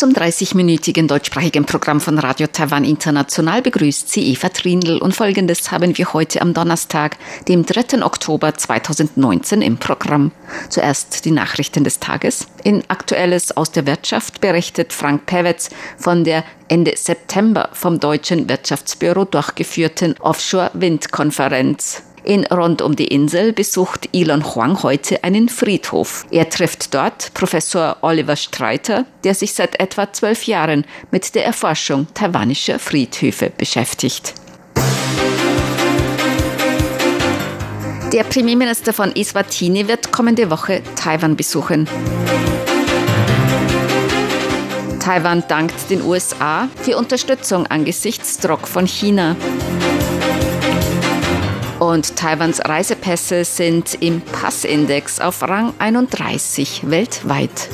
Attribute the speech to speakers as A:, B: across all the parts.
A: Zum 30-minütigen deutschsprachigen Programm von Radio Taiwan International begrüßt sie Eva Trindl und folgendes haben wir heute am Donnerstag, dem 3. Oktober 2019 im Programm. Zuerst die Nachrichten des Tages. In Aktuelles aus der Wirtschaft berichtet Frank Pewetz von der Ende September vom Deutschen Wirtschaftsbüro durchgeführten Offshore-Windkonferenz. In Rund um die Insel besucht Elon Huang heute einen Friedhof. Er trifft dort Professor Oliver Streiter, der sich seit etwa zwölf Jahren mit der Erforschung taiwanischer Friedhöfe beschäftigt. Der Premierminister von Eswatini wird kommende Woche Taiwan besuchen. Taiwan dankt den USA für Unterstützung angesichts Druck von China. Und Taiwans Reisepässe sind im Passindex auf Rang 31 weltweit.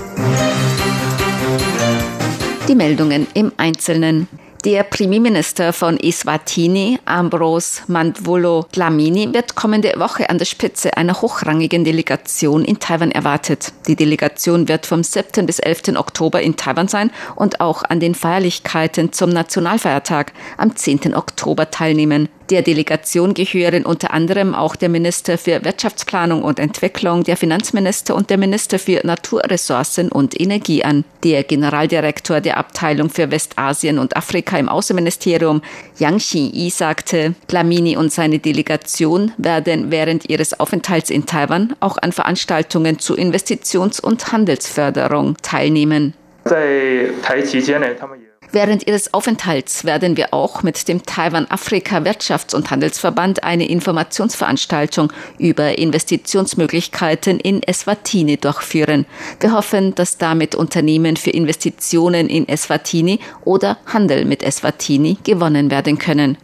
A: Die Meldungen im Einzelnen. Der Premierminister von Eswatini, Ambros Mandvulo Dlamini, wird kommende Woche an der Spitze einer hochrangigen Delegation in Taiwan erwartet. Die Delegation wird vom 7. bis 11. Oktober in Taiwan sein und auch an den Feierlichkeiten zum Nationalfeiertag am 10. Oktober teilnehmen. Der Delegation gehören unter anderem auch der Minister für Wirtschaftsplanung und Entwicklung, der Finanzminister und der Minister für Naturressourcen und Energie an. Der Generaldirektor der Abteilung für Westasien und Afrika im Außenministerium, Yang Xinyi, sagte, Glamini und seine Delegation werden während ihres Aufenthalts in Taiwan auch an Veranstaltungen zu Investitions- und Handelsförderung teilnehmen. Während ihres Aufenthalts werden wir auch mit dem Taiwan-Afrika-Wirtschafts- und Handelsverband eine Informationsveranstaltung über Investitionsmöglichkeiten in Eswatini durchführen. Wir hoffen, dass damit Unternehmen für Investitionen in Eswatini oder Handel mit Eswatini gewonnen werden können.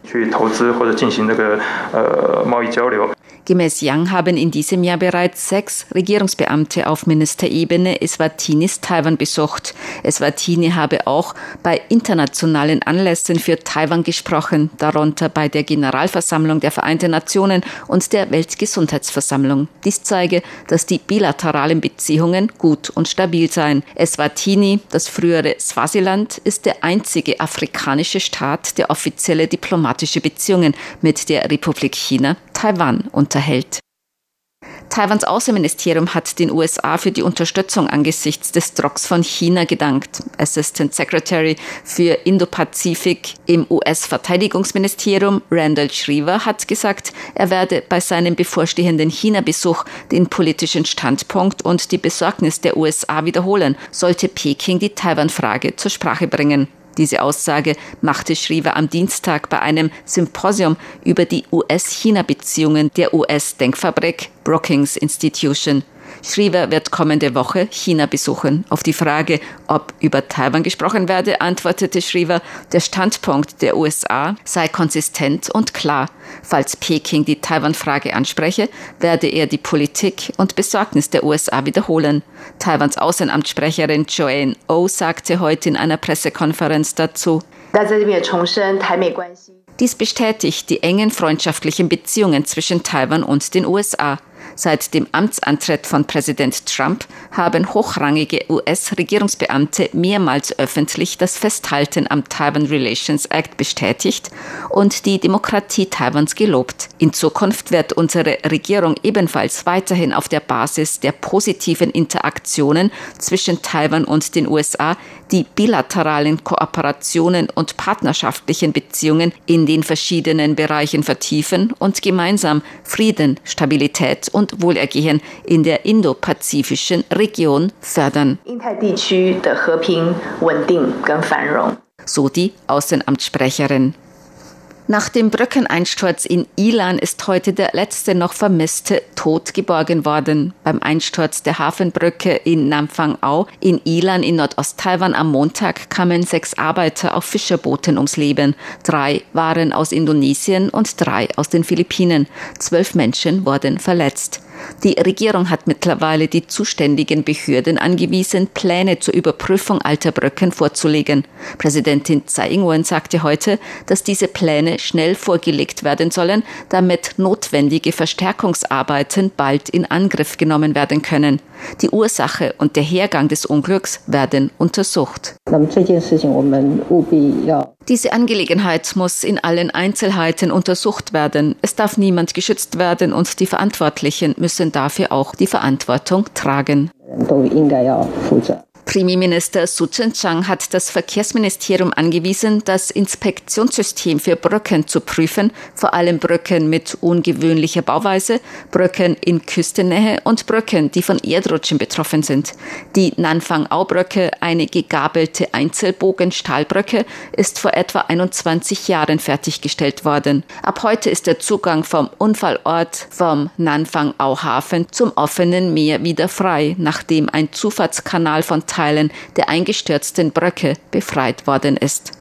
A: Gemäß Yang haben in diesem Jahr bereits sechs Regierungsbeamte auf Ministerebene Eswatinis Taiwan besucht. Eswatini habe auch bei internationalen Anlässen für Taiwan gesprochen, darunter bei der Generalversammlung der Vereinten Nationen und der Weltgesundheitsversammlung. Dies zeige, dass die bilateralen Beziehungen gut und stabil seien. Eswatini, das frühere Swasiland, ist der einzige afrikanische Staat, der offizielle diplomatische Beziehungen mit der Republik China, Taiwan unterhält. Taiwans Außenministerium hat den USA für die Unterstützung angesichts des Drucks von China gedankt. Assistant Secretary für Indo-Pazifik im US-Verteidigungsministerium Randall Schriever hat gesagt, er werde bei seinem bevorstehenden China-Besuch den politischen Standpunkt und die Besorgnis der USA wiederholen, sollte Peking die Taiwan-Frage zur Sprache bringen. Diese Aussage machte Schriever am Dienstag bei einem Symposium über die US-China-Beziehungen der US-Denkfabrik Brookings Institution. Schriever wird kommende Woche China besuchen. Auf die Frage, ob über Taiwan gesprochen werde, antwortete Schriever, der Standpunkt der USA sei konsistent und klar. Falls Peking die Taiwan-Frage anspreche, werde er die Politik und Besorgnis der USA wiederholen. Taiwans Außenamtssprecherin Joanne O oh sagte heute in einer Pressekonferenz dazu. Dies bestätigt die engen freundschaftlichen Beziehungen zwischen Taiwan und den USA. Seit dem Amtsantritt von Präsident Trump haben hochrangige US-Regierungsbeamte mehrmals öffentlich das Festhalten am Taiwan Relations Act bestätigt und die Demokratie Taiwans gelobt. In Zukunft wird unsere Regierung ebenfalls weiterhin auf der Basis der positiven Interaktionen zwischen Taiwan und den USA die bilateralen Kooperationen und partnerschaftlichen Beziehungen in den verschiedenen Bereichen vertiefen und gemeinsam Frieden, Stabilität und Wohlergehen in der indopazifischen Region fördern. So die Außenamtssprecherin. Nach dem Brückeneinsturz in Ilan ist heute der letzte noch Vermisste tot geborgen worden. Beim Einsturz der Hafenbrücke in Namfangau in Ilan in Nordost-Taiwan am Montag kamen sechs Arbeiter auf Fischerbooten ums Leben. Drei waren aus Indonesien und drei aus den Philippinen. Zwölf Menschen wurden verletzt. Die Regierung hat mittlerweile die zuständigen Behörden angewiesen, Pläne zur Überprüfung alter Brücken vorzulegen. Präsidentin Tsai Ing-wen sagte heute, dass diese Pläne schnell vorgelegt werden sollen, damit notwendige Verstärkungsarbeiten bald in Angriff genommen werden können. Die Ursache und der Hergang des Unglücks werden untersucht. Diese Angelegenheit muss in allen Einzelheiten untersucht werden. Es darf niemand geschützt werden und die Verantwortlichen müssen dafür auch die Verantwortung tragen. Premierminister Su Tseng-Chang hat das Verkehrsministerium angewiesen, das Inspektionssystem für Brücken zu prüfen, vor allem Brücken mit ungewöhnlicher Bauweise, Brücken in Küstennähe und Brücken, die von Erdrutschen betroffen sind. Die Nanfang-Au-Brücke, eine gegabelte Einzelbogen-Stahlbrücke, ist vor etwa 21 Jahren fertiggestellt worden. Ab heute ist der Zugang vom Unfallort vom Nanfang-Au-Hafen zum offenen Meer wieder frei, nachdem ein Zufahrtskanal von Teilen der eingestürzten Brücke befreit worden ist.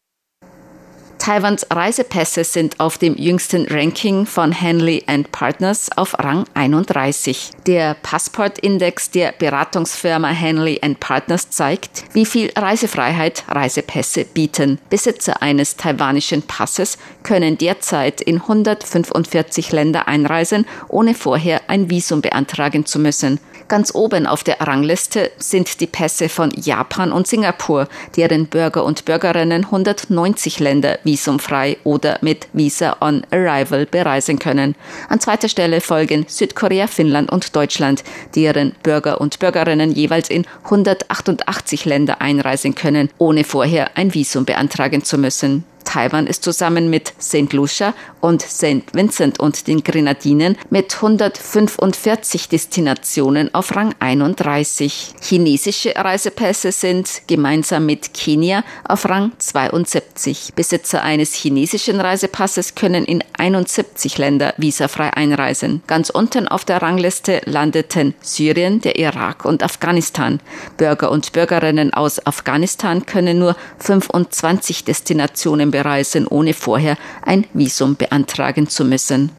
A: Taiwans Reisepässe sind auf dem jüngsten Ranking von Henley Partners auf Rang 31. Der Passportindex der Beratungsfirma Henley Partners zeigt, wie viel Reisefreiheit Reisepässe bieten. Besitzer eines taiwanischen Passes können derzeit in 145 Länder einreisen, ohne vorher ein Visum beantragen zu müssen. Ganz oben auf der Rangliste sind die Pässe von Japan und Singapur, deren Bürger und Bürgerinnen 190 Länder visumfrei oder mit Visa on Arrival bereisen können. An zweiter Stelle folgen Südkorea, Finnland und Deutschland, deren Bürger und Bürgerinnen jeweils in 188 Länder einreisen können, ohne vorher ein Visum beantragen zu müssen. Taiwan ist zusammen mit St. Lucia und St. Vincent und den Grenadinen mit 145 Destinationen auf Rang 31. Chinesische Reisepässe sind gemeinsam mit Kenia auf Rang 72. Besitzer eines chinesischen Reisepasses können in 71 Länder visafrei einreisen. Ganz unten auf der Rangliste landeten Syrien, der Irak und Afghanistan. Bürger und Bürgerinnen aus Afghanistan können nur 25 Destinationen bereisen, ohne vorher ein Visum beantragen zu müssen.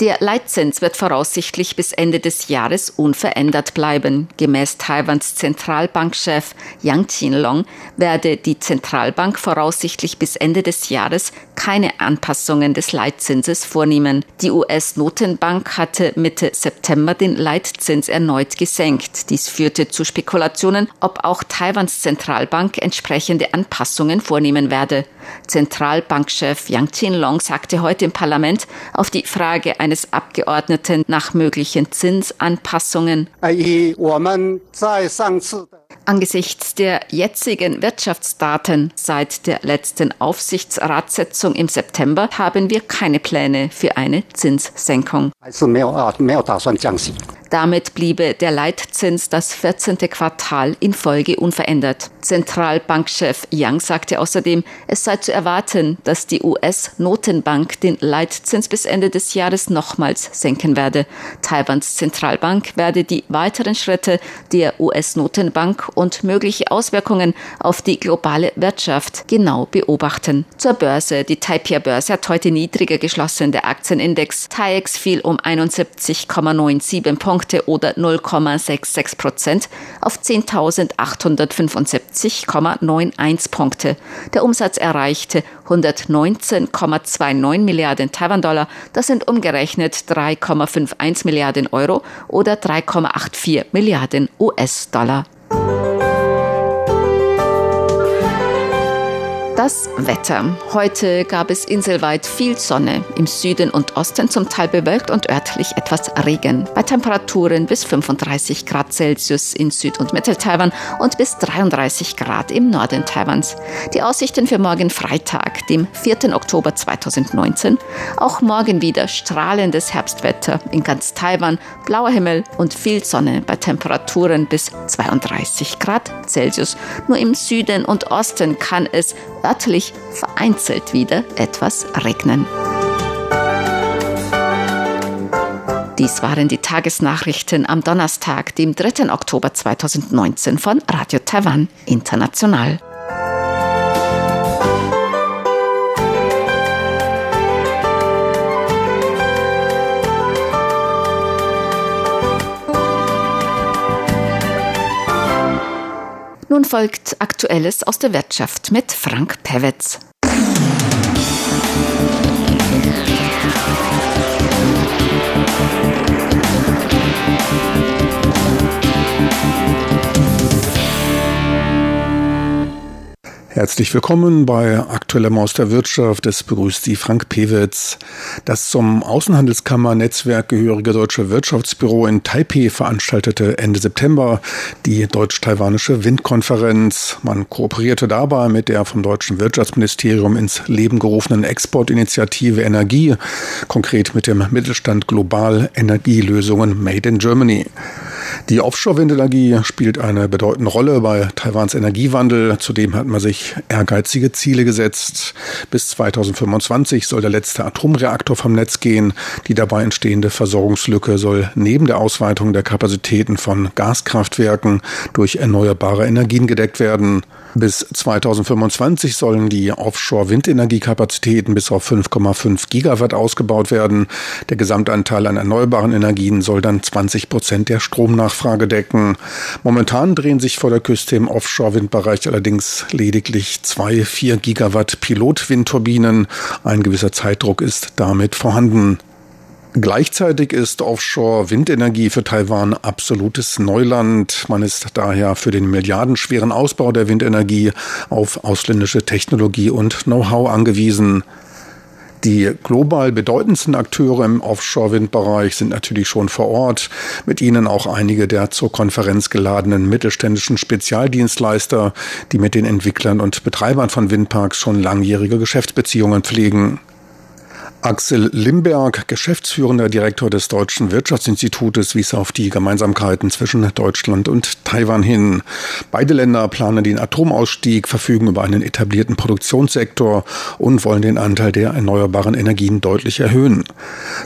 A: Der Leitzins wird voraussichtlich bis Ende des Jahres unverändert bleiben. Gemäß Taiwans Zentralbankchef Yang Qinlong werde die Zentralbank voraussichtlich bis Ende des Jahres keine Anpassungen des Leitzinses vornehmen. Die US-Notenbank hatte Mitte September den Leitzins erneut gesenkt. Dies führte zu Spekulationen, ob auch Taiwans Zentralbank entsprechende Anpassungen vornehmen werde. Zentralbankchef Yang Qinlong sagte heute im Parlament auf die Frage eines Abgeordneten nach möglichen Zinsanpassungen. Angesichts der jetzigen Wirtschaftsdaten seit der letzten Aufsichtsratssitzung im September haben wir keine Pläne für eine Zinssenkung. Damit bliebe der Leitzins das 14. Quartal in Folge unverändert. Zentralbankchef Yang sagte außerdem, es sei zu erwarten, dass die US-Notenbank den Leitzins bis Ende des Jahres nochmals senken werde. Taiwans Zentralbank werde die weiteren Schritte der US-Notenbank und mögliche Auswirkungen auf die globale Wirtschaft genau beobachten. Zur Börse. Die Taipei-Börse hat heute niedriger geschlossen. Der Aktienindex TAIEX fiel um 71,97 Punkte oder 0,66 Prozent auf 10.875,91 Punkte. Der Umsatz erreichte 119,29 Milliarden Taiwan-Dollar. Das sind umgerechnet 3,51 Milliarden Euro oder 3,84 Milliarden US-Dollar. Das Wetter. Heute gab es inselweit viel Sonne, im Süden und Osten zum Teil bewölkt und örtlich etwas Regen. Bei Temperaturen bis 35 Grad Celsius in Süd- und Mittel-Taiwan und bis 33 Grad im Norden Taiwans. Die Aussichten für morgen Freitag, dem 4. Oktober 2019. Auch morgen wieder strahlendes Herbstwetter in ganz Taiwan, blauer Himmel und viel Sonne bei Temperaturen bis 32 Grad Celsius. Nur im Süden und Osten kann es örtlich vereinzelt wieder etwas regnen. Dies waren die Tagesnachrichten am Donnerstag, dem 3. Oktober 2019 von Radio Taiwan International. Folgt Aktuelles aus der Wirtschaft mit Frank Pewetz.
B: Herzlich willkommen bei Aktueller Maus der Wirtschaft. Es begrüßt Sie Frank Pewitz. Das zum Außenhandelskammer-Netzwerk gehörige Deutsche Wirtschaftsbüro in Taipei veranstaltete Ende September die deutsch-taiwanische Windkonferenz. Man kooperierte dabei mit der vom deutschen Wirtschaftsministerium ins Leben gerufenen Exportinitiative Energie, konkret mit dem Mittelstand Global Energielösungen Made in Germany. Die Offshore-Windenergie spielt eine bedeutende Rolle bei Taiwans Energiewandel. Zudem hat man sich ehrgeizige Ziele gesetzt. Bis 2025 soll der letzte Atomreaktor vom Netz gehen. Die dabei entstehende Versorgungslücke soll neben der Ausweitung der Kapazitäten von Gaskraftwerken durch erneuerbare Energien gedeckt werden. Bis 2025 sollen die Offshore-Windenergiekapazitäten bis auf 5,5 Gigawatt ausgebaut werden. Der Gesamtanteil an erneuerbaren Energien soll dann 20 Prozent der Stromnachfrage decken. Momentan drehen sich vor der Küste im Offshore-Windbereich allerdings lediglich zwei 4 Gigawatt Pilotwindturbinen. Ein gewisser Zeitdruck ist damit vorhanden. Gleichzeitig ist Offshore-Windenergie für Taiwan absolutes Neuland. Man ist daher für den milliardenschweren Ausbau der Windenergie auf ausländische Technologie und Know-how angewiesen. Die global bedeutendsten Akteure im Offshore-Windbereich sind natürlich schon vor Ort, mit ihnen auch einige der zur Konferenz geladenen mittelständischen Spezialdienstleister, die mit den Entwicklern und Betreibern von Windparks schon langjährige Geschäftsbeziehungen pflegen. Axel Limberg, geschäftsführender Direktor des Deutschen Wirtschaftsinstitutes, wies auf die Gemeinsamkeiten zwischen Deutschland und Taiwan hin. Beide Länder planen den Atomausstieg, verfügen über einen etablierten Produktionssektor und wollen den Anteil der erneuerbaren Energien deutlich erhöhen.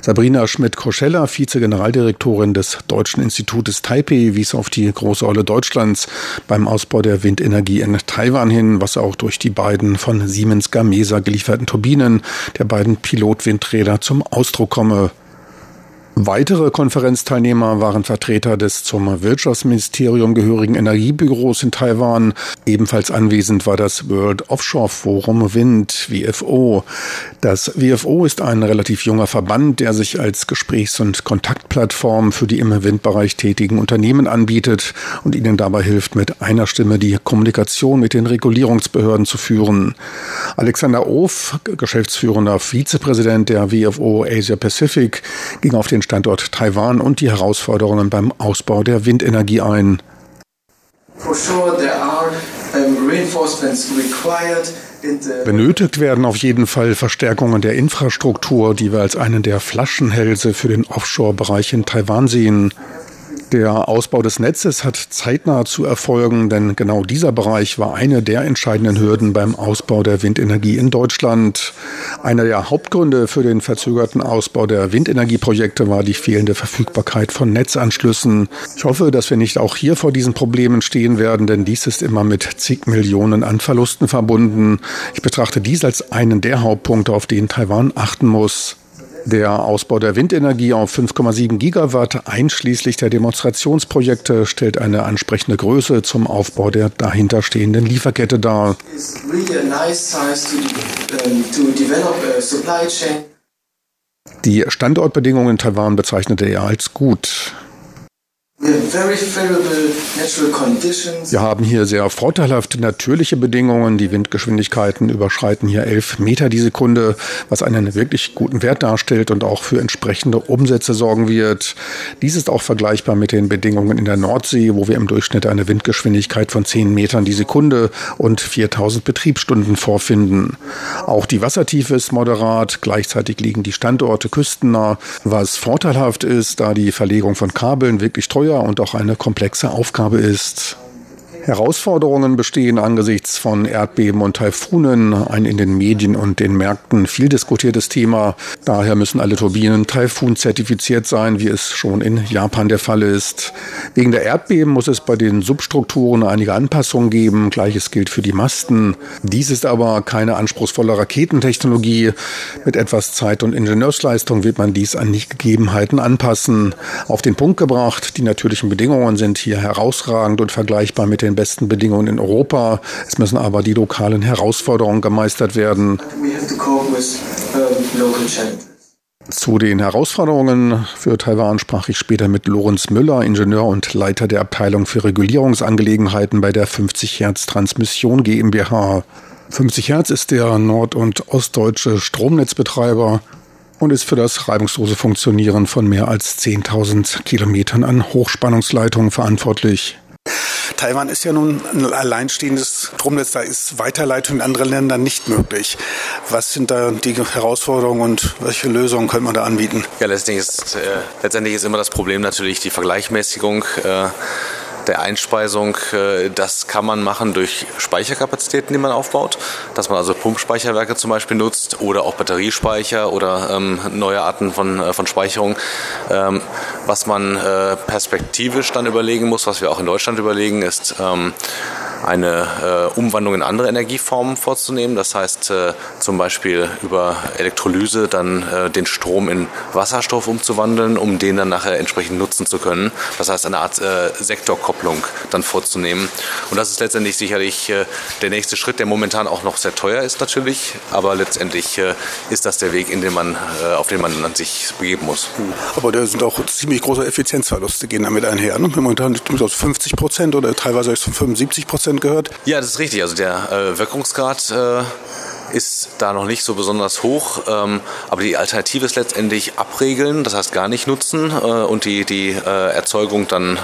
B: Sabrina Schmidt-Koschella, Vize-Generaldirektorin des Deutschen Institutes Taipei, wies auf die große Rolle Deutschlands beim Ausbau der Windenergie in Taiwan hin, was auch durch die beiden von Siemens Gamesa gelieferten Turbinen der beiden Pilot Windräder zum Ausdruck komme. Weitere Konferenzteilnehmer waren Vertreter des zum Wirtschaftsministerium gehörigen Energiebüros in Taiwan. Ebenfalls anwesend war das World Offshore Forum Wind, WFO. Das WFO ist ein relativ junger Verband, der sich als Gesprächs- und Kontaktplattform für die im Windbereich tätigen Unternehmen anbietet und ihnen dabei hilft, mit einer Stimme die Kommunikation mit den Regulierungsbehörden zu führen. Alexander Of, geschäftsführender Vizepräsident der WFO Asia Pacific, ging auf den Standort Taiwan und die Herausforderungen beim Ausbau der Windenergie ein. Benötigt werden auf jeden Fall Verstärkungen der Infrastruktur, die wir als einen der Flaschenhälse für den Offshore-Bereich in Taiwan sehen. Der Ausbau des Netzes hat zeitnah zu erfolgen, denn genau dieser Bereich war eine der entscheidenden Hürden beim Ausbau der Windenergie in Deutschland. Einer der Hauptgründe für den verzögerten Ausbau der Windenergieprojekte war die fehlende Verfügbarkeit von Netzanschlüssen. Ich hoffe, dass wir nicht auch hier vor diesen Problemen stehen werden, denn dies ist immer mit zig Millionen an Verlusten verbunden. Ich betrachte dies als einen der Hauptpunkte, auf den Taiwan achten muss. Der Ausbau der Windenergie auf 5,7 Gigawatt einschließlich der Demonstrationsprojekte stellt eine ansprechende Größe zum Aufbau der dahinterstehenden Lieferkette dar. Die Standortbedingungen in Taiwan bezeichnete er als gut. Wir haben hier sehr vorteilhafte natürliche Bedingungen. Die Windgeschwindigkeiten überschreiten hier 11 Meter die Sekunde, was einen wirklich guten Wert darstellt und auch für entsprechende Umsätze sorgen wird. Dies ist auch vergleichbar mit den Bedingungen in der Nordsee, wo wir im Durchschnitt eine Windgeschwindigkeit von 10 Metern die Sekunde und 4000 Betriebsstunden vorfinden. Auch die Wassertiefe ist moderat. Gleichzeitig liegen die Standorte küstennah, was vorteilhaft ist, da die Verlegung von Kabeln wirklich teuer teuer und auch eine komplexe Aufgabe ist. Herausforderungen bestehen angesichts von Erdbeben und Taifunen, ein in den Medien und den Märkten viel diskutiertes Thema. Daher müssen alle Turbinen Taifun-zertifiziert sein, wie es schon in Japan der Fall ist. Wegen der Erdbeben muss es bei den Substrukturen einige Anpassungen geben. Gleiches gilt für die Masten. Dies ist aber keine anspruchsvolle Raketentechnologie. Mit etwas Zeit und Ingenieursleistung wird man dies an die Gegebenheiten anpassen. Auf den Punkt gebracht, die natürlichen Bedingungen sind hier herausragend und vergleichbar mit den besten Bedingungen in Europa. Es müssen aber die lokalen Herausforderungen gemeistert werden. Zu den Herausforderungen für Taiwan sprach ich später mit Lorenz Müller, Ingenieur und Leiter der Abteilung für Regulierungsangelegenheiten bei der 50 Hertz Transmission GmbH. 50 Hertz ist der nord- und ostdeutsche Stromnetzbetreiber und ist für das reibungslose Funktionieren von mehr als 10.000 Kilometern an Hochspannungsleitungen verantwortlich.
C: Taiwan ist ja nun ein alleinstehendes Stromnetz, da ist Weiterleitung in andere Länder nicht möglich. Was sind da die Herausforderungen und welche Lösungen könnte man da anbieten?
D: Ja, letztendlich ist, äh, letztendlich ist immer das Problem natürlich die Vergleichmäßigung. Äh, der Einspeisung, äh, das kann man machen durch Speicherkapazitäten, die man aufbaut, dass man also Pumpspeicherwerke zum Beispiel nutzt oder auch Batteriespeicher oder ähm, neue Arten von, äh, von Speicherung. Ähm, was man äh, perspektivisch dann überlegen muss, was wir auch in Deutschland überlegen, ist, ähm, eine äh, Umwandlung in andere Energieformen vorzunehmen. Das heißt äh, zum Beispiel über Elektrolyse dann äh, den Strom in Wasserstoff umzuwandeln, um den dann nachher entsprechend nutzen zu können. Das heißt eine Art äh, Sektorkopplung dann vorzunehmen. Und das ist letztendlich sicherlich äh, der nächste Schritt, der momentan auch noch sehr teuer ist natürlich, aber letztendlich äh, ist das der Weg, in den man, auf den man sich begeben muss.
C: Aber da sind auch ziemlich große Effizienzverluste gehen damit einher. Ne? Momentan aus 50 Prozent oder teilweise aus 75 Prozent Prozent gehört?
D: Ja, das ist richtig. Also der äh, Wirkungsgrad äh, ist da noch nicht so besonders hoch, ähm, aber die Alternative ist letztendlich abregeln, das heißt gar nicht nutzen äh, und die, die äh, Erzeugung dann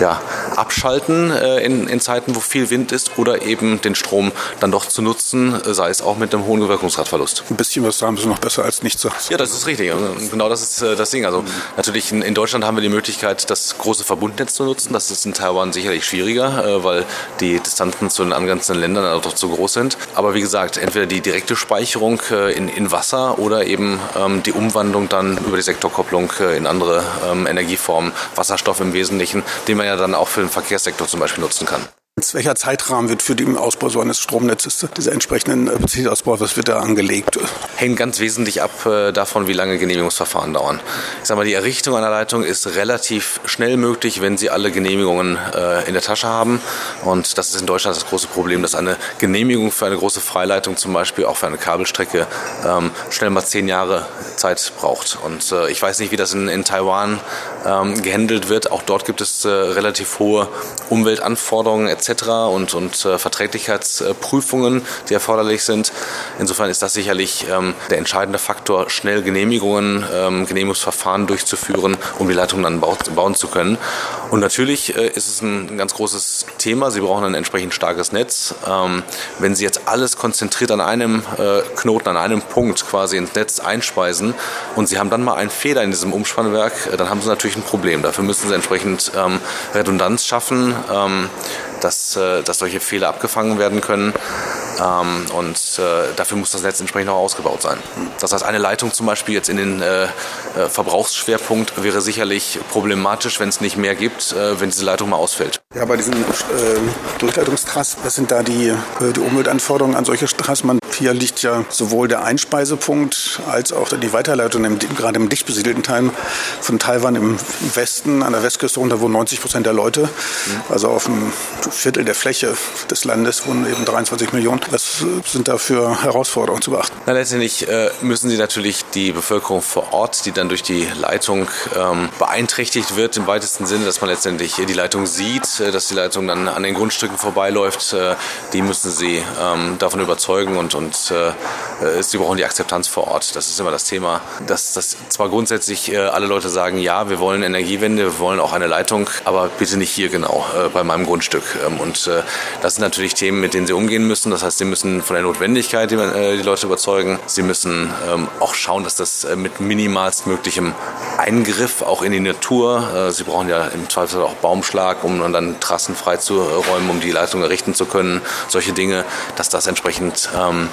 D: ja, abschalten äh, in, in Zeiten, wo viel Wind ist oder eben den Strom dann doch zu nutzen, äh, sei es auch mit einem hohen Wirkungsgradverlust.
C: Ein bisschen was haben sie noch besser als nichts.
D: Ja, das ist richtig. Genau das ist äh, das Ding. Also natürlich in, in, Deutschland haben wir die Möglichkeit, das große Verbundnetz zu nutzen. Das ist in Taiwan sicherlich schwieriger, äh, weil die Distanzen zu den angrenzenden Ländern doch zu groß sind. Aber wie gesagt, entweder die direkte Speicherung äh, in, in Wasser oder eben ähm, die Umwandlung dann über die Sektorkopplung äh, in andere ähm, Energieformen, Wasserstoff im Wesentlichen, den man ja dann auch für den Verkehrssektor zum Beispiel nutzen kann.
C: Welcher Zeitrahmen wird für den Ausbau so eines Stromnetzes, dieser entsprechenden Beziehungsausbau, was wird da angelegt?
D: Hängt ganz wesentlich ab äh, davon, wie lange Genehmigungsverfahren dauern. Ich sage mal, die Errichtung einer Leitung ist relativ schnell möglich, wenn Sie alle Genehmigungen äh, in der Tasche haben. Und das ist in Deutschland das große Problem, dass eine Genehmigung für eine große Freileitung, zum Beispiel auch für eine Kabelstrecke, ähm, schnell mal zehn Jahre Zeit braucht. Und äh, ich weiß nicht, wie das in, in Taiwan ähm, gehandelt wird. Auch dort gibt es relativ hohe Umweltanforderungen etc und, und äh, Verträglichkeitsprüfungen, die erforderlich sind. Insofern ist das sicherlich ähm, der entscheidende Faktor, schnell Genehmigungen, ähm, Genehmigungsverfahren durchzuführen, um die Leitung dann bau bauen zu können. Und natürlich äh, ist es ein, ein, ganz großes Thema. Sie brauchen ein entsprechend starkes Netz. Ähm, wenn Sie jetzt alles konzentriert an einem äh, Knoten, an einem Punkt quasi ins Netz einspeisen und Sie haben dann mal einen Fehler in diesem Umspannwerk, äh, dann haben Sie natürlich ein Problem. Dafür müssen Sie entsprechend ähm, Redundanz schaffen. Ähm, dass, äh, dass solche Fehler abgefangen werden können. Ähm, und äh, dafür muss das Netz entsprechend auch ausgebaut sein. Das heißt, eine Leitung zum Beispiel jetzt in den äh, äh Verbrauchsschwerpunkt wäre sicherlich problematisch, wenn es nicht mehr gibt, äh, wenn diese Leitung mal ausfällt.
C: Ja, bei diesen äh, Durchleitungstrassen, was sind da die, äh, die Umweltanforderungen an solche Straßen? Man, hier liegt ja sowohl der Einspeisepunkt als auch die Weiterleitung, im, gerade im dicht besiedelten Teil von Taiwan im Westen, an der Westküste runter, wo 90 Prozent der Leute, also auf einem Viertel der Fläche des Landes, wohnen eben 23 Millionen. Was sind da für Herausforderungen zu beachten?
D: Na, letztendlich äh, müssen Sie natürlich die Bevölkerung vor Ort, die dann durch die Leitung ähm, beeinträchtigt wird, im weitesten Sinne, dass man letztendlich die Leitung sieht, äh, dass die Leitung dann an den Grundstücken vorbeiläuft, äh, die müssen Sie ähm, davon überzeugen und, und äh, äh, Sie brauchen die Akzeptanz vor Ort. Das ist immer das Thema, dass, dass zwar grundsätzlich äh, alle Leute sagen, ja, wir wollen Energiewende, wir wollen auch eine Leitung, aber bitte nicht hier genau bei meinem Grundstück. Ähm, und das sind natürlich Themen, mit denen Sie umgehen müssen. Das heißt, Sie müssen von der Notwendigkeit die, äh, die Leute überzeugen. Sie müssen ähm, auch schauen, dass das äh, mit minimalstmöglichem Eingriff auch in die Natur, äh, Sie brauchen ja im Zweifel auch Baumschlag, um dann Trassen freizuräumen, um die Leitung errichten zu können. Solche Dinge, dass das entsprechend ähm,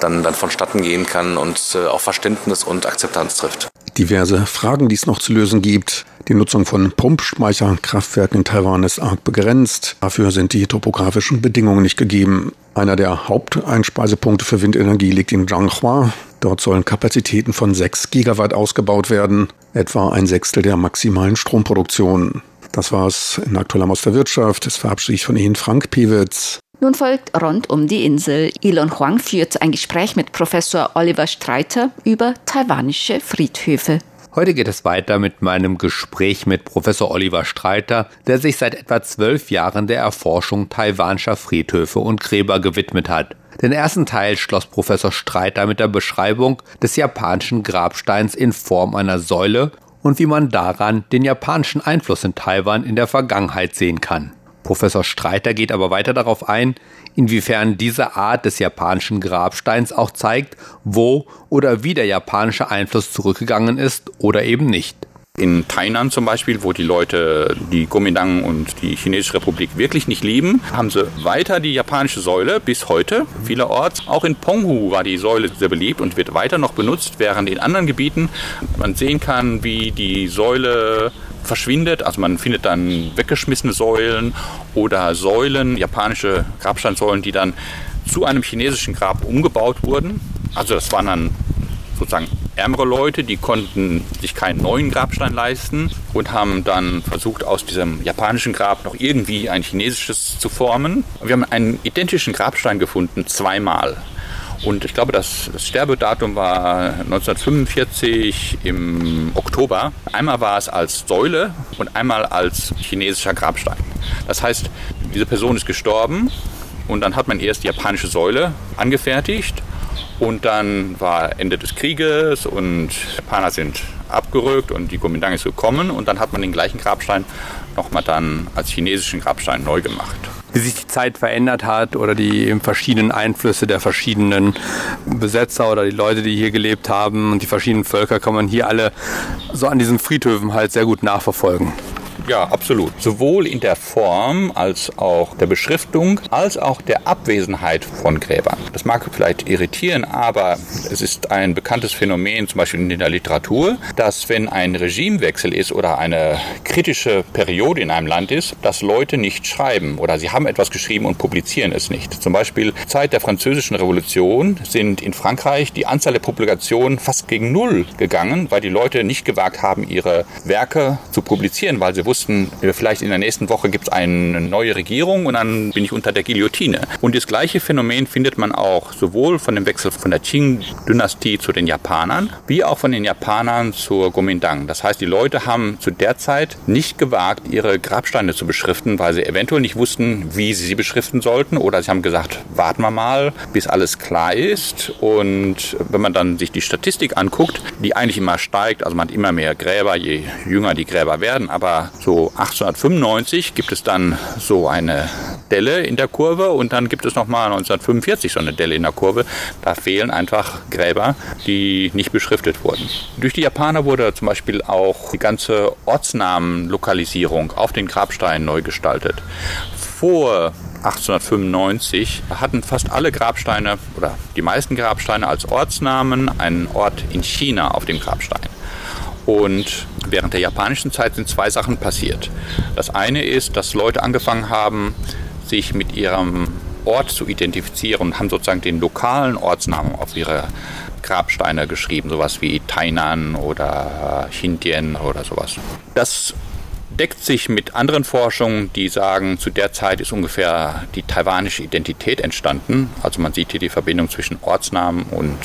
D: dann, dann vonstatten gehen kann und äh, auch Verständnis und Akzeptanz trifft.
B: Diverse Fragen, die es noch zu lösen gibt. Die Nutzung von Pumpspeicherkraftwerken in Taiwan ist arg begrenzt. Dafür sind die topografischen Bedingungen nicht gegeben. Einer der Haupteinspeisepunkte für Windenergie liegt in Zhanghua. Dort sollen Kapazitäten von 6 Gigawatt ausgebaut werden, etwa ein Sechstel der maximalen Stromproduktion. Das war's in aktueller Maus der Wirtschaft. Es verabschiede ich von Ihnen Frank Piewitz.
A: Nun folgt rund um die Insel. Elon Huang führt ein Gespräch mit Professor Oliver Streiter über taiwanische Friedhöfe.
E: Heute geht es weiter mit meinem Gespräch mit Professor Oliver Streiter, der sich seit etwa zwölf Jahren der Erforschung taiwanischer Friedhöfe und Gräber gewidmet hat. Den ersten Teil schloss Professor Streiter mit der Beschreibung des japanischen Grabsteins in Form einer Säule und wie man daran den japanischen Einfluss in Taiwan in der Vergangenheit sehen kann. Professor Streiter geht aber weiter darauf ein, inwiefern diese Art des japanischen Grabsteins auch zeigt, wo oder wie der japanische Einfluss zurückgegangen ist oder eben nicht.
F: In Tainan zum Beispiel, wo die Leute die Kuomintang und die Chinesische Republik wirklich nicht lieben, haben sie weiter die japanische Säule bis heute vielerorts. Auch in Penghu war die Säule sehr beliebt und wird weiter noch benutzt, während in anderen Gebieten man sehen kann, wie die Säule verschwindet. Also man findet dann weggeschmissene Säulen oder Säulen, japanische Grabsteinsäulen, die dann zu einem chinesischen Grab umgebaut wurden. Also das waren dann sozusagen ärmere Leute, die konnten sich keinen neuen Grabstein leisten und haben dann versucht, aus diesem japanischen Grab noch irgendwie ein chinesisches zu formen. Wir haben einen identischen Grabstein gefunden, zweimal. Und ich glaube, das, Sterbedatum war 1945 im Oktober. Einmal war es als Säule und einmal als chinesischer Grabstein. Das heißt, diese Person ist gestorben und dann hat man erst die japanische Säule angefertigt und dann war Ende des Krieges und Japaner sind abgerückt und die Kuomintang ist gekommen und dann hat man den gleichen Grabstein nochmal dann als chinesischen Grabstein neu gemacht.
E: Wie sich die Zeit verändert hat oder die verschiedenen Einflüsse der verschiedenen Besetzer oder die Leute, die hier gelebt haben und die verschiedenen Völker kann man hier alle so an diesen Friedhöfen halt sehr gut nachverfolgen.
F: Ja, absolut. Sowohl in der Form als auch der Beschriftung, als auch der Abwesenheit von Gräbern. Das mag vielleicht irritieren, aber es ist ein bekanntes Phänomen, zum Beispiel in der Literatur, dass wenn ein Regimewechsel ist oder eine kritische Periode in einem Land ist, dass Leute nicht schreiben oder sie haben etwas geschrieben und publizieren es nicht. Zum Beispiel Zeit der Französischen Revolution sind in Frankreich die Anzahl der Publikationen fast gegen Null gegangen, weil die Leute nicht gewagt haben, ihre Werke zu publizieren, weil sie wussten, wussten, vielleicht in der nächsten Woche gibt es eine neue Regierung und dann bin ich unter der Guillotine. Und das gleiche Phänomen findet man auch sowohl von dem Wechsel von der Qing-Dynastie zu den Japanern, wie auch von den Japanern zur Kuomintang. Das heißt, die Leute haben zu der Zeit nicht gewagt, ihre Grabsteine zu beschriften, weil sie eventuell nicht wussten, wie sie sie beschriften sollten. Oder sie haben gesagt, warten wir mal, bis alles klar ist. Und wenn man dann sich die Statistik anguckt, die eigentlich immer steigt, also man hat immer mehr Gräber, je jünger die Gräber werden, aber so 1895 gibt es dann so eine Delle in der Kurve und dann gibt es nochmal 1945 so eine Delle in der Kurve. Da fehlen einfach Gräber, die nicht beschriftet wurden. Durch die Japaner wurde zum Beispiel auch die ganze Ortsnamenlokalisierung auf den Grabsteinen neu gestaltet. Vor 1895 hatten fast alle Grabsteine oder die meisten Grabsteine als Ortsnamen einen Ort in China auf dem Grabstein. Und während der japanischen Zeit sind zwei Sachen passiert. Das eine ist, dass Leute angefangen haben, sich mit ihrem Ort zu identifizieren und haben sozusagen den lokalen Ortsnamen auf ihre Grabsteine geschrieben, sowas wie Tainan oder Xindian oder sowas. Das deckt sich mit anderen Forschungen, die sagen, zu der Zeit ist ungefähr die taiwanische Identität entstanden. Also man sieht hier die Verbindung zwischen Ortsnamen und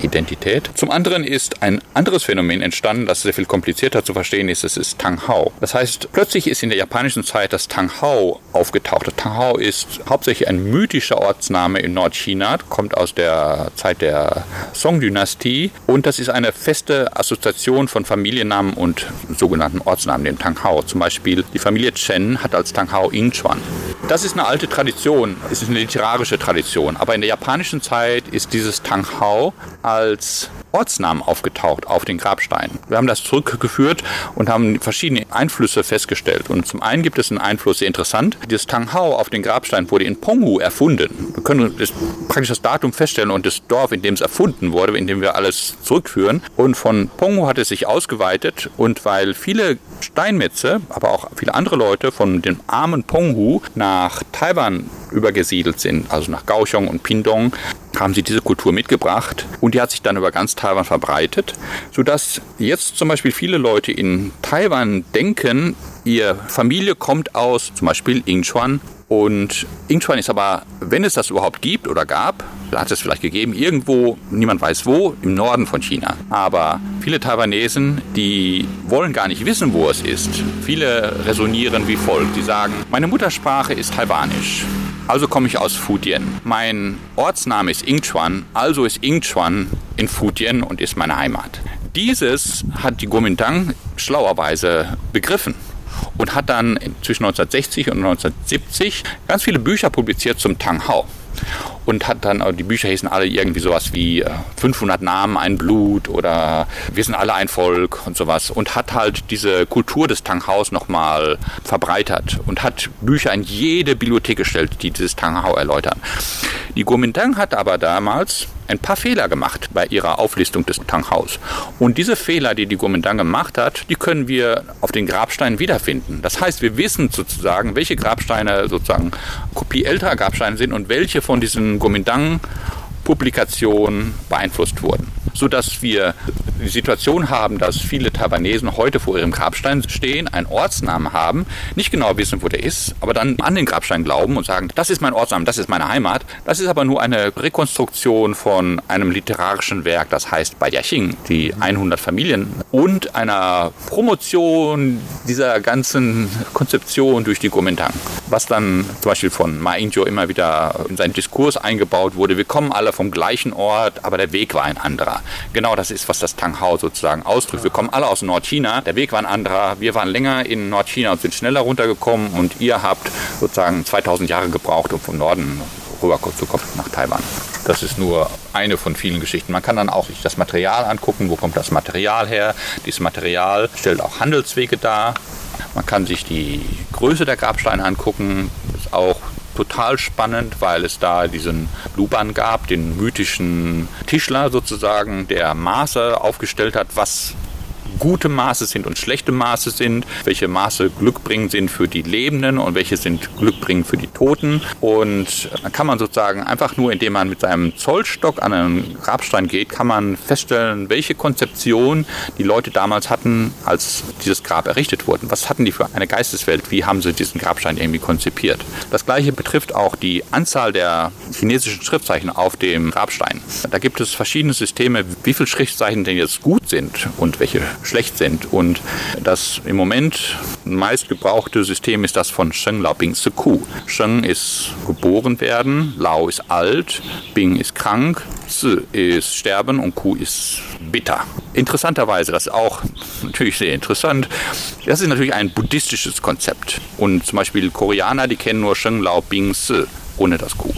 F: Identität. Zum anderen ist ein anderes Phänomen entstanden, das sehr viel komplizierter zu verstehen ist. Das ist Tang Hao. Das heißt, plötzlich ist in der japanischen Zeit das Tang Hao aufgetaucht. Tang Hao ist hauptsächlich ein mythischer Ortsname in Nordchina, kommt aus der Zeit der Song-Dynastie und das ist eine feste Assoziation von Familiennamen und sogenannten Ortsnamen, dem Tang Hao. Zum Beispiel die Familie Chen hat als Tang Hao Ingchuan. Das ist eine alte Tradition, es ist eine literarische Tradition, aber in der japanischen Zeit ist dieses Tang Hao als Ortsnamen aufgetaucht auf den Grabsteinen. Wir haben das zurückgeführt und haben verschiedene Einflüsse festgestellt. Und zum einen gibt es einen Einfluss, sehr interessant. Das Tang Hao auf den Grabsteinen wurde in Penghu erfunden. Wir können das, praktisch das Datum feststellen und das Dorf, in dem es erfunden wurde, in dem wir alles zurückführen. Und von Penghu hat es sich ausgeweitet und weil viele Steinmetze, aber auch viele andere Leute von dem armen Penghu nach Taiwan übergesiedelt sind, also nach Kaohsiung und Pindong, haben sie diese Kultur mitgebracht und die hat sich dann über ganz Taiwan verbreitet, sodass jetzt zum Beispiel viele Leute in Taiwan denken, Ihre Familie kommt aus zum Beispiel Inchuan und Inchuan ist aber, wenn es das überhaupt gibt oder gab, hat es vielleicht gegeben, irgendwo, niemand weiß wo, im Norden von China. Aber viele Taiwanesen, die wollen gar nicht wissen, wo es ist. Viele resonieren wie folgt. Die sagen, meine Muttersprache ist Taiwanisch. Also komme ich aus Fujian. Mein Ortsname ist Ingchuan, also ist Ingchuan in Fujian und ist meine Heimat. Dieses hat die Kuomintang schlauerweise begriffen und hat dann zwischen 1960 und 1970 ganz viele Bücher publiziert zum Tang Hao und hat dann, die Bücher hießen alle irgendwie sowas wie 500 äh, Namen, ein Blut oder wir sind alle ein Volk und sowas und hat halt diese Kultur des Tanghaus nochmal verbreitert und hat Bücher in jede Bibliothek gestellt, die dieses Tanghau erläutern. Die Kuomintang hat aber damals ein paar Fehler gemacht bei ihrer Auflistung des Tanghaus. Und diese Fehler, die die Kuomintang gemacht hat, die können wir auf den Grabsteinen wiederfinden. Das heißt, wir wissen sozusagen, welche Grabsteine sozusagen Kopie älterer Grabsteine sind und welche von diesen Kuomintang Kuomintang-Publikationen beeinflusst wurden sodass wir die Situation haben, dass viele Taiwanesen heute vor ihrem Grabstein stehen, einen Ortsnamen haben, nicht genau wissen, wo der ist, aber dann an den Grabstein glauben und sagen, das ist mein Ortsname, das ist meine Heimat. Das ist aber nur eine Rekonstruktion von einem literarischen Werk, das heißt Bei Xing, die 100 Familien und einer Promotion dieser ganzen Konzeption durch die Kuomintang, was dann zum Beispiel von Ma Ying-jeou immer wieder in seinen Diskurs eingebaut wurde. Wir kommen alle vom gleichen Ort, aber der Weg war ein anderer. Genau das ist, was das Tang Hao sozusagen ausdrückt. Wir kommen alle aus Nordchina. Der Weg war ein anderer. Wir waren länger in Nordchina und sind schneller runtergekommen. Und ihr habt sozusagen 2000 Jahre gebraucht, um vom Norden rüber zu kommen nach Taiwan. Das ist nur eine von vielen Geschichten. Man kann dann auch sich das Material angucken. Wo kommt das Material her? Dieses Material stellt auch Handelswege dar. Man kann sich die Größe der Grabsteine angucken. Ist auch total spannend, weil es da diesen Luban gab, den mythischen Tischler sozusagen, der Maße aufgestellt hat, was gute Maße sind und schlechte Maße sind, welche Maße glückbringend sind für die Lebenden und welche sind glückbringend für die Toten. Und dann kann man sozusagen einfach nur, indem man mit seinem Zollstock an einen Grabstein geht, kann man feststellen, welche Konzeption die Leute damals hatten, als dieses Grab errichtet wurde. Was hatten die für eine Geisteswelt? Wie haben sie diesen Grabstein irgendwie konzipiert? Das gleiche betrifft auch die Anzahl der chinesischen Schriftzeichen auf dem Grabstein. Da gibt es verschiedene Systeme, wie viele Schriftzeichen denn jetzt gut sind und welche schlecht sind. Und das im Moment meist gebrauchte System ist das von Sheng Lao Bing Se Ku. Sheng ist geboren werden, Lao ist alt, Bing ist krank, Se ist sterben und Ku ist bitter. Interessanterweise, das ist auch natürlich sehr interessant, das ist natürlich ein buddhistisches Konzept. Und zum Beispiel Koreaner, die kennen nur Sheng Lao Bing Se ohne das Ku.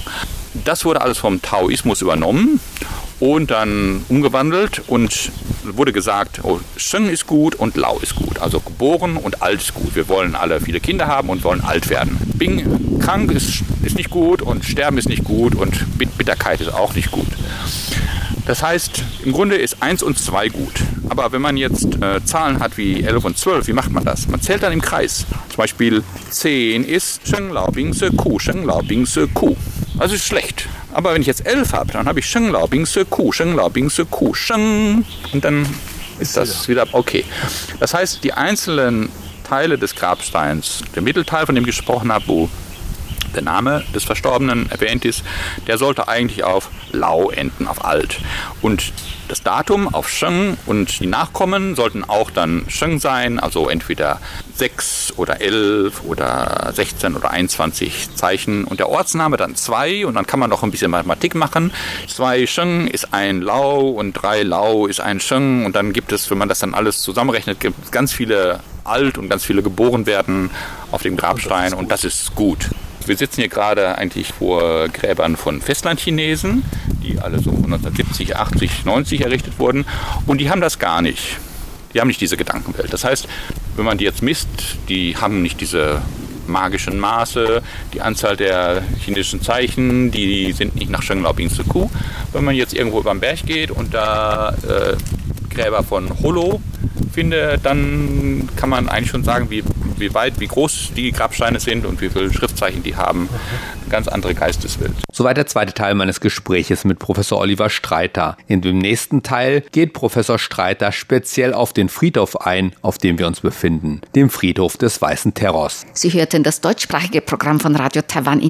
F: Das wurde alles vom Taoismus übernommen und dann umgewandelt und wurde gesagt, oh, Sheng ist gut und Lao ist gut. Also geboren und alt ist gut. Wir wollen alle viele Kinder haben und wollen alt werden. Bing, krank ist, ist nicht gut und sterben ist nicht gut und Bitterkeit ist auch nicht gut. Das heißt, im Grunde ist 1 und 2 gut. Aber wenn man jetzt äh, Zahlen hat wie 11 und 12, wie macht man das? Man zählt dann im Kreis. Zum Beispiel 10 ist Sheng Lao Bing Se Ku, Sheng Lao Bing Se Ku. Also ist schlecht. Aber wenn ich jetzt 11 habe, dann habe ich Sheng Lao Bing Se Ku, Sheng Lao Bing Se Ku, Sheng. Und dann ist das wieder okay. Das heißt, die einzelnen Teile des Grabsteins, der Mittelteil, von dem ich gesprochen habe, wo der Name des Verstorbenen erwähnt ist, der sollte eigentlich auf Lau enden, auf alt. Und das Datum auf Sheng und die Nachkommen sollten auch dann Sheng sein, also entweder 6 oder 11 oder 16 oder 21 Zeichen und der Ortsname dann 2 und dann kann man noch ein bisschen Mathematik machen. 2 Sheng ist ein Lau und 3 Lau ist ein Sheng und dann gibt es, wenn man das dann alles zusammenrechnet, gibt es ganz viele alt und ganz viele geboren werden auf dem Grabstein und das ist gut. Wir sitzen hier gerade eigentlich vor Gräbern von Festlandchinesen, die alle so 1970, 80, 90 errichtet wurden. Und die haben das gar nicht. Die haben nicht diese Gedankenwelt. Das heißt, wenn man die jetzt misst, die haben nicht diese magischen Maße, die Anzahl der chinesischen Zeichen, die sind nicht nach Shenglao Bing Ku. Wenn man jetzt irgendwo über den Berg geht und da äh, Gräber von Holo finde, dann kann man eigentlich schon sagen, wie wie weit, wie groß die Grabsteine sind und wie viele Schriftzeichen die haben. Ganz andere Geisteswelt.
E: Soweit der zweite Teil meines Gespräches mit Professor Oliver Streiter. In dem nächsten Teil geht Professor Streiter speziell auf den Friedhof ein, auf dem wir uns befinden, dem Friedhof des Weißen Terrors.
A: Sie hörten das deutschsprachige Programm von Radio Taiwan